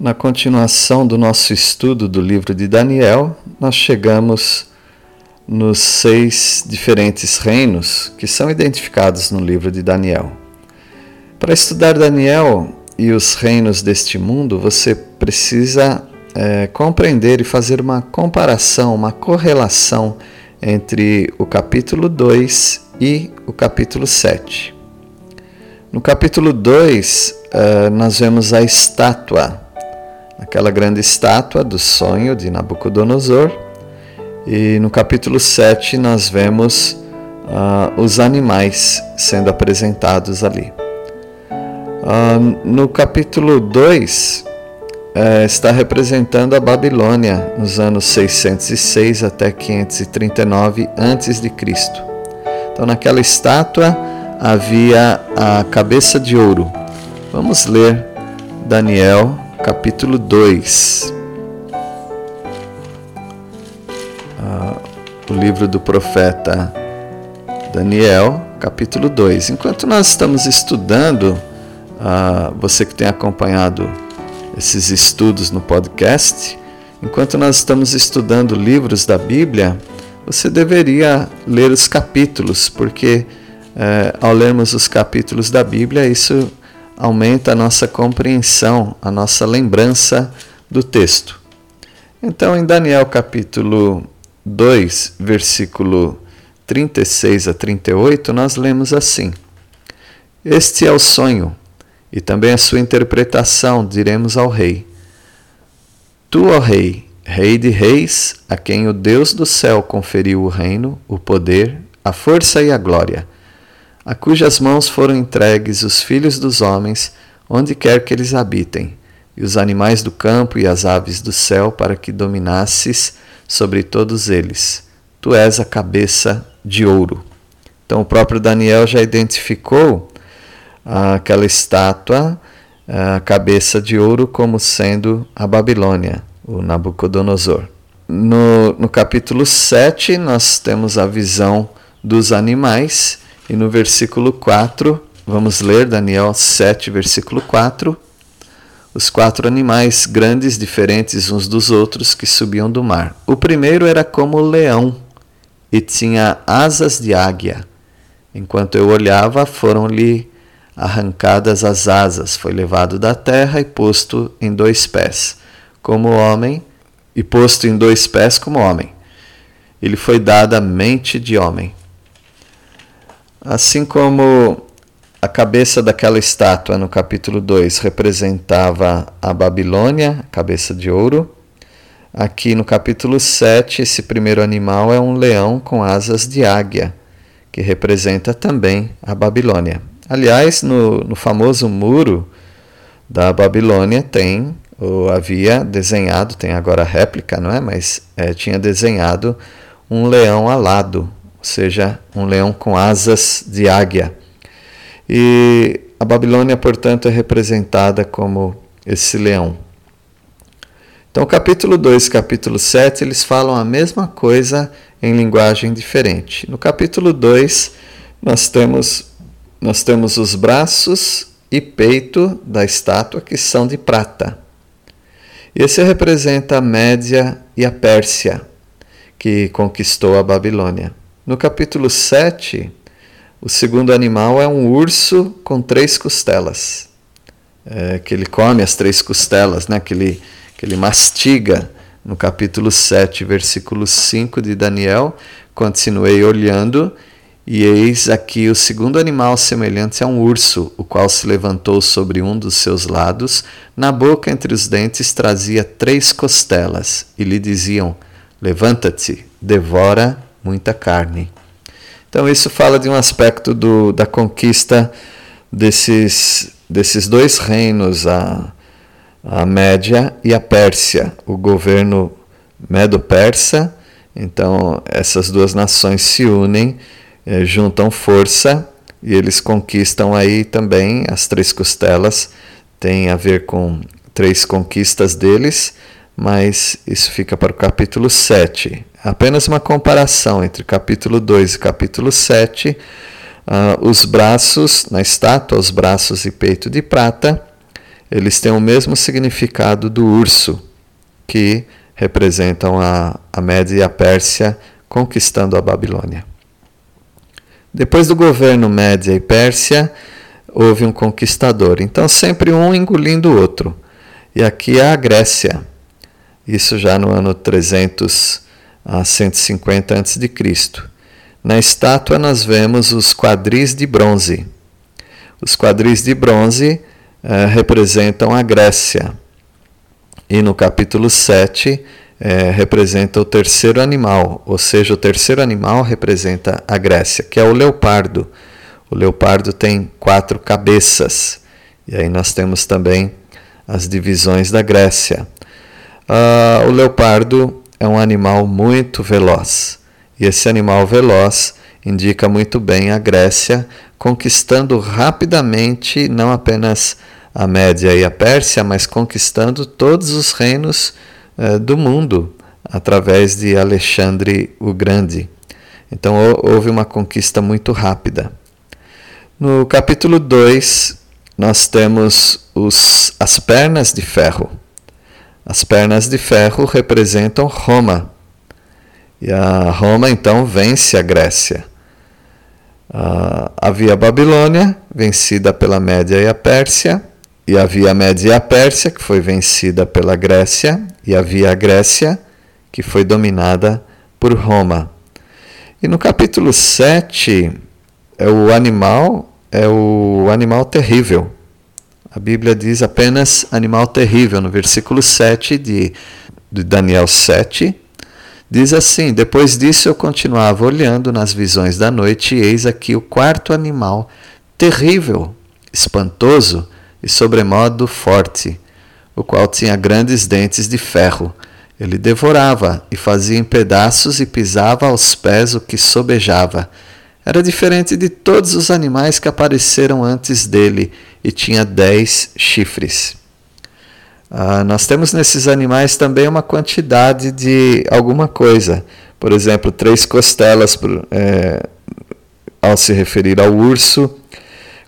Na continuação do nosso estudo do livro de Daniel, nós chegamos nos seis diferentes reinos que são identificados no livro de Daniel. Para estudar Daniel e os reinos deste mundo, você precisa é, compreender e fazer uma comparação, uma correlação entre o capítulo 2 e o capítulo 7. No capítulo 2, é, nós vemos a estátua aquela grande estátua do sonho de Nabucodonosor. E no capítulo 7 nós vemos uh, os animais sendo apresentados ali. Uh, no capítulo 2 uh, eh, está representando a Babilônia nos anos 606 até 539 a.C. Então naquela estátua havia a cabeça de ouro. Vamos ler Daniel capítulo 2. Ah, o livro do profeta Daniel, capítulo 2. Enquanto nós estamos estudando, ah, você que tem acompanhado esses estudos no podcast, enquanto nós estamos estudando livros da Bíblia, você deveria ler os capítulos, porque eh, ao lermos os capítulos da Bíblia, isso aumenta a nossa compreensão, a nossa lembrança do texto. Então, em Daniel capítulo 2, versículo 36 a 38, nós lemos assim: Este é o sonho, e também a sua interpretação, diremos ao rei. Tu, ó rei, rei de reis, a quem o Deus do céu conferiu o reino, o poder, a força e a glória a cujas mãos foram entregues os filhos dos homens, onde quer que eles habitem, e os animais do campo e as aves do céu, para que dominasses sobre todos eles. Tu és a cabeça de ouro. Então, o próprio Daniel já identificou aquela estátua, a cabeça de ouro, como sendo a Babilônia, o Nabucodonosor. No, no capítulo 7, nós temos a visão dos animais e no versículo 4, vamos ler Daniel 7, versículo 4. Os quatro animais grandes, diferentes uns dos outros, que subiam do mar. O primeiro era como leão e tinha asas de águia. Enquanto eu olhava, foram-lhe arrancadas as asas, foi levado da terra e posto em dois pés, como homem, e posto em dois pés como homem. Ele foi dada mente de homem. Assim como a cabeça daquela estátua no capítulo 2 representava a Babilônia, cabeça de ouro, aqui no capítulo 7, esse primeiro animal é um leão com asas de águia, que representa também a Babilônia. Aliás, no, no famoso muro da Babilônia tem, ou havia desenhado, tem agora réplica, não é? Mas é, tinha desenhado um leão alado, ou seja, um leão com asas de águia. E a Babilônia, portanto, é representada como esse leão. Então, capítulo 2 e capítulo 7, eles falam a mesma coisa em linguagem diferente. No capítulo 2, nós temos, nós temos os braços e peito da estátua que são de prata. Esse representa a Média e a Pérsia, que conquistou a Babilônia. No capítulo 7, o segundo animal é um urso com três costelas, é, que ele come as três costelas, né, que, ele, que ele mastiga. No capítulo 7, versículo 5 de Daniel, continuei olhando, E eis aqui o segundo animal semelhante a um urso, o qual se levantou sobre um dos seus lados, na boca entre os dentes trazia três costelas, e lhe diziam: Levanta-te, devora muita carne. Então, isso fala de um aspecto do, da conquista desses, desses dois reinos, a, a Média e a Pérsia, o governo medo-persa. Então, essas duas nações se unem, eh, juntam força e eles conquistam aí também as três costelas. Tem a ver com três conquistas deles, mas isso fica para o capítulo 7. Apenas uma comparação entre capítulo 2 e capítulo 7. Uh, ah, os braços, na estátua, os braços e peito de prata, eles têm o mesmo significado do urso, que representam a, a Média e a Pérsia conquistando a Babilônia. Depois do governo Média e Pérsia, houve um conquistador. Então, sempre um engolindo o outro. E aqui é a Grécia. Isso já no ano 300 a 150 a.C. Na estátua nós vemos os quadris de bronze. Os quadris de bronze eh, representam a Grécia. E no capítulo 7 é, representa o terceiro animal, ou seja, o terceiro animal representa a Grécia, que é o leopardo. O leopardo tem quatro cabeças. E aí nós temos também as divisões da Grécia. Uh, o leopardo é um animal muito veloz. E esse animal veloz indica muito bem a Grécia conquistando rapidamente não apenas a Média e a Pérsia, mas conquistando todos os reinos eh, do mundo através de Alexandre o Grande. Então houve uma conquista muito rápida. No capítulo 2, nós temos os, as pernas de ferro. As pernas de ferro representam Roma. E a Roma então vence a Grécia. Uh, havia a Babilônia, vencida pela Média e a Pérsia, e havia a Média e a Pérsia, que foi vencida pela Grécia, e havia a Grécia, que foi dominada por Roma. E no capítulo 7, é o animal, é o animal terrível. A Bíblia diz apenas animal terrível, no versículo 7 de, de Daniel 7, diz assim: Depois disso eu continuava olhando nas visões da noite, e eis aqui o quarto animal, terrível, espantoso, e sobremodo forte, o qual tinha grandes dentes de ferro. Ele devorava e fazia em pedaços e pisava aos pés o que sobejava. Era diferente de todos os animais que apareceram antes dele e tinha dez chifres. Ah, nós temos nesses animais também uma quantidade de alguma coisa. Por exemplo, três costelas é, ao se referir ao urso,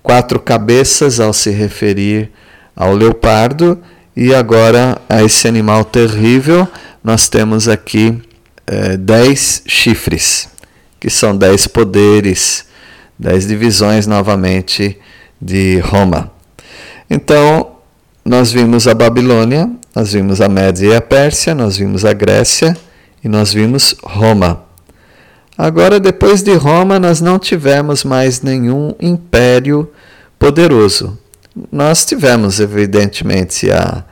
quatro cabeças ao se referir ao leopardo, e agora a esse animal terrível, nós temos aqui é, dez chifres, que são dez poderes, dez divisões novamente de Roma. Então, nós vimos a Babilônia, nós vimos a Média e a Pérsia, nós vimos a Grécia e nós vimos Roma. Agora, depois de Roma, nós não tivemos mais nenhum império poderoso. Nós tivemos, evidentemente, a,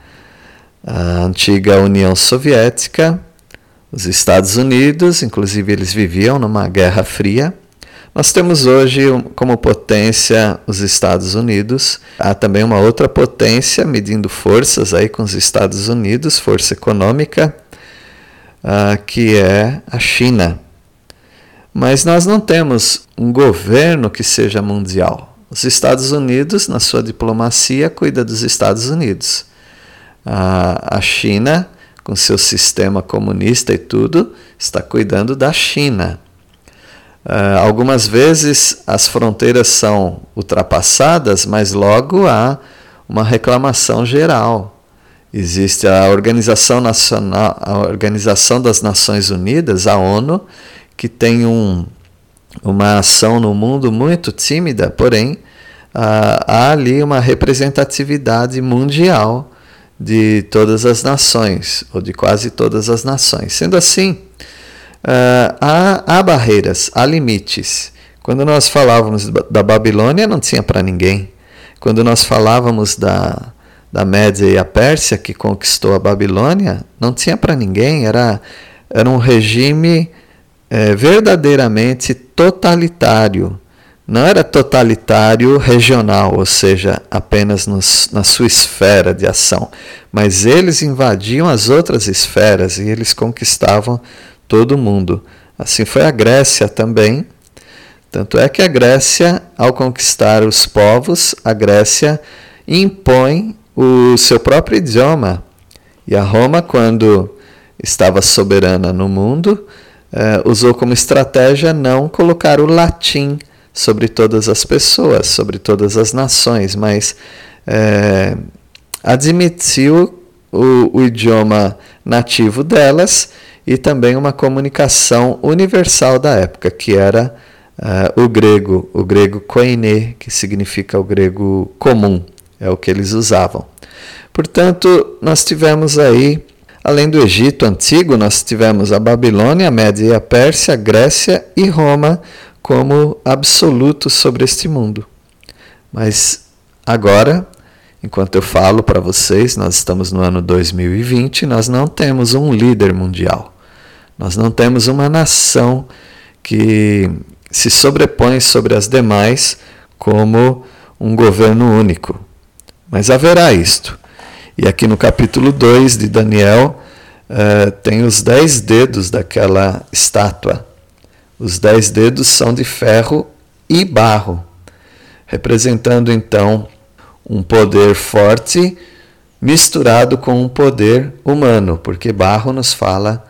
a antiga União Soviética, os Estados Unidos, inclusive eles viviam numa guerra fria. Nós temos hoje como potência os Estados Unidos. Há também uma outra potência medindo forças aí com os Estados Unidos, força econômica, uh, que é a China. Mas nós não temos um governo que seja mundial. Os Estados Unidos, na sua diplomacia, cuida dos Estados Unidos. A, a China, com seu sistema comunista e tudo, está cuidando da China. Uh, algumas vezes as fronteiras são ultrapassadas, mas logo há uma reclamação geral. Existe a Organização Nacional, a Organização das Nações Unidas, a ONU, que tem um, uma ação no mundo muito tímida, porém há ali uma representatividade mundial de todas as nações, ou de quase todas as nações. Sendo assim, há, há barreiras, há limites. Quando nós falávamos da Babilônia, não tinha para ninguém. Quando nós falávamos da, da Média e a Pérsia, que conquistou a Babilônia, não tinha para ninguém. Era, era um regime é, verdadeiramente totalitário. Não era totalitário regional, ou seja, apenas nos, na sua esfera de ação, mas eles invadiam as outras esferas e eles conquistavam todo mundo. Assim foi a Grécia também. Tanto é que a Grécia, ao conquistar os povos, a Grécia impõe o seu próprio idioma. E a Roma, quando estava soberana no mundo, eh, usou como estratégia não colocar o latim sobre todas as pessoas, sobre todas as nações, mas eh, admitiu o, o idioma nativo delas e também uma comunicação universal da época, que era uh, o grego, o grego koine, que significa o grego comum, é o que eles usavam. Portanto, nós tivemos aí, além do Egito antigo, nós tivemos a Babilônia, a Média e a Pérsia, a Grécia e Roma como absolutos sobre este mundo. Mas agora Enquanto eu falo para vocês, nós estamos no ano 2020, nós não temos um líder mundial. Nós não temos uma nação que se sobrepõe sobre as demais como um governo único. Mas haverá isto. E aqui no capítulo 2 de Daniel, uh, tem os dez dedos daquela estátua. Os dez dedos são de ferro e barro, representando então um poder forte misturado com um poder humano, porque barro nos fala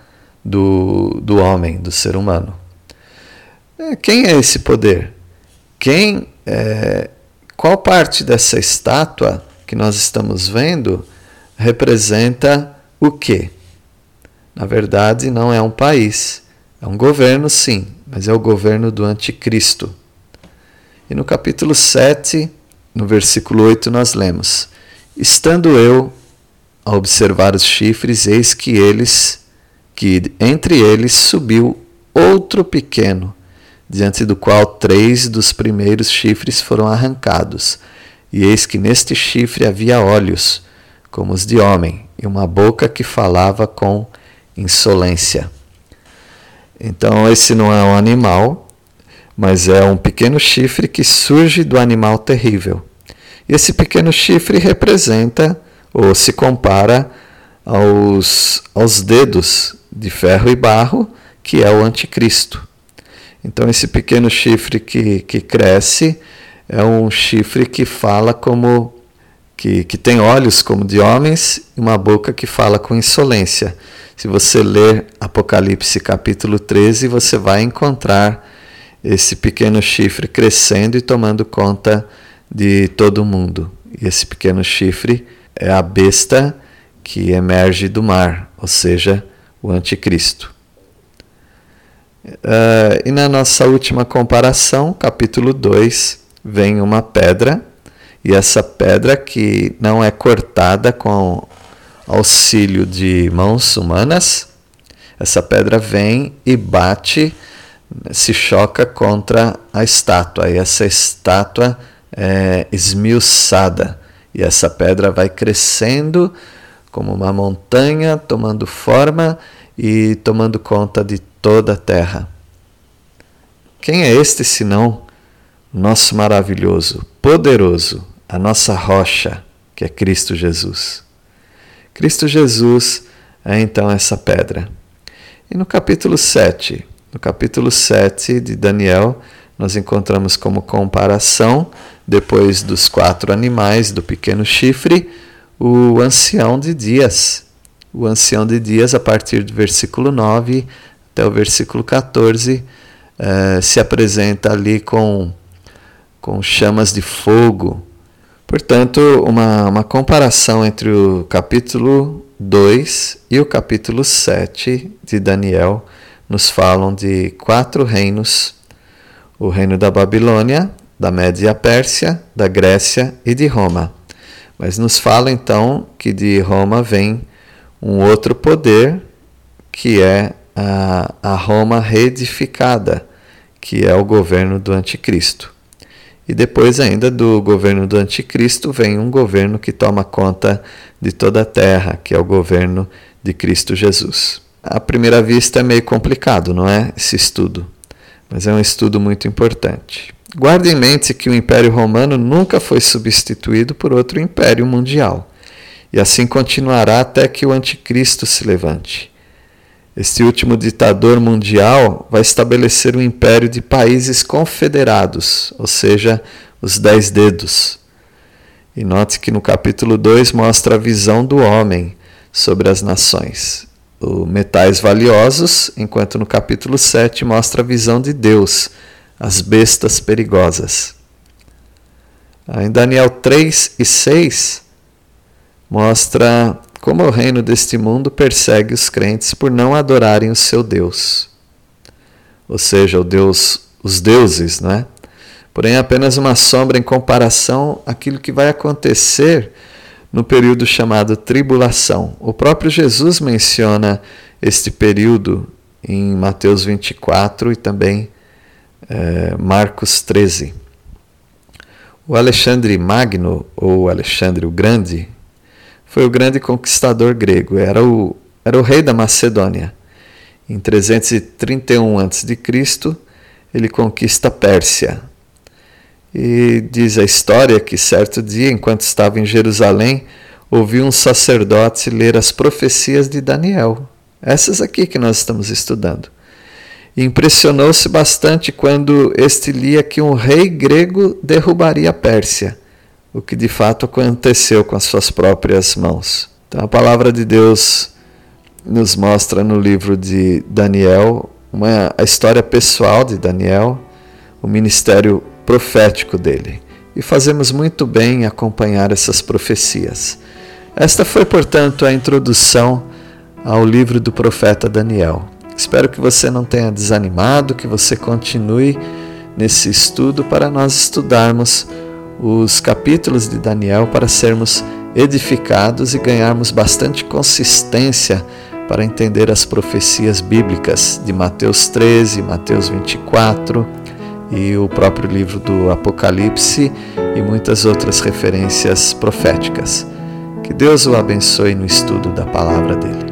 do, do homem, do ser humano. É, quem é esse poder? Quem, é, qual parte dessa estátua que nós estamos vendo representa o quê? Na verdade, não é um país, é um governo, sim, mas é o governo do anticristo. E no capítulo 7, no versículo 8 nós lemos: Estando eu a observar os chifres, eis que eles, que entre eles subiu outro pequeno, diante do qual três dos primeiros chifres foram arrancados. E eis que neste chifre havia olhos, como os de homem, e uma boca que falava com insolência. Então, esse não é um animal, mas é um pequeno chifre que surge do animal terrível. E esse pequeno chifre representa ou se compara aos, aos dedos de ferro e barro, que é o anticristo. Então, esse pequeno chifre que, que cresce é um chifre que fala como. Que, que tem olhos como de homens e uma boca que fala com insolência. Se você ler Apocalipse capítulo 13, você vai encontrar esse pequeno chifre crescendo e tomando conta de todo mundo. E esse pequeno chifre é a besta que emerge do mar, ou seja, o anticristo. Uh, e na nossa última comparação, capítulo 2, vem uma pedra, e essa pedra que não é cortada com auxílio de mãos humanas, essa pedra vem e bate se choca contra a estátua, e essa estátua é esmiuçada, e essa pedra vai crescendo como uma montanha, tomando forma e tomando conta de toda a terra. Quem é este senão nosso maravilhoso, poderoso, a nossa rocha, que é Cristo Jesus? Cristo Jesus é então essa pedra. E no capítulo 7, no capítulo 7 de Daniel, nós encontramos como comparação, depois dos quatro animais do pequeno chifre, o ancião de dias. O ancião de dias, a partir do versículo 9 até o versículo 14, eh, se apresenta ali com, com chamas de fogo. Portanto, uma, uma comparação entre o capítulo 2 e o capítulo 7 de Daniel nos falam de quatro reinos: o reino da Babilônia, da Média Pérsia, da Grécia e de Roma. Mas nos fala então que de Roma vem um outro poder, que é a, a Roma reedificada, que é o governo do anticristo. E depois ainda do governo do anticristo vem um governo que toma conta de toda a terra, que é o governo de Cristo Jesus. À primeira vista é meio complicado, não é? Esse estudo, mas é um estudo muito importante. Guarde em mente que o Império Romano nunca foi substituído por outro império mundial, e assim continuará até que o Anticristo se levante. Este último ditador mundial vai estabelecer um império de países confederados, ou seja, os dez dedos. E note que no capítulo 2 mostra a visão do homem sobre as nações. O metais valiosos, enquanto no capítulo 7 mostra a visão de Deus, as bestas perigosas. Em Daniel 3 e 6 mostra como o reino deste mundo persegue os crentes por não adorarem o seu Deus. Ou seja, o Deus, os deuses, né? Porém, é apenas uma sombra em comparação àquilo que vai acontecer no período chamado tribulação. O próprio Jesus menciona este período em Mateus 24 e também é, Marcos 13. O Alexandre Magno, ou Alexandre o Grande, foi o grande conquistador grego, era o, era o rei da Macedônia. Em 331 a.C., ele conquista a Pérsia. E diz a história que certo dia, enquanto estava em Jerusalém, ouviu um sacerdote ler as profecias de Daniel. Essas aqui que nós estamos estudando. Impressionou-se bastante quando este lia que um rei grego derrubaria a Pérsia o que de fato aconteceu com as suas próprias mãos. Então a palavra de Deus nos mostra no livro de Daniel uma, a história pessoal de Daniel, o ministério profético dele. E fazemos muito bem em acompanhar essas profecias. Esta foi, portanto, a introdução ao livro do profeta Daniel. Espero que você não tenha desanimado, que você continue nesse estudo para nós estudarmos os capítulos de Daniel para sermos edificados e ganharmos bastante consistência para entender as profecias bíblicas de Mateus 13, Mateus 24 e o próprio livro do Apocalipse e muitas outras referências proféticas. Que Deus o abençoe no estudo da palavra dele.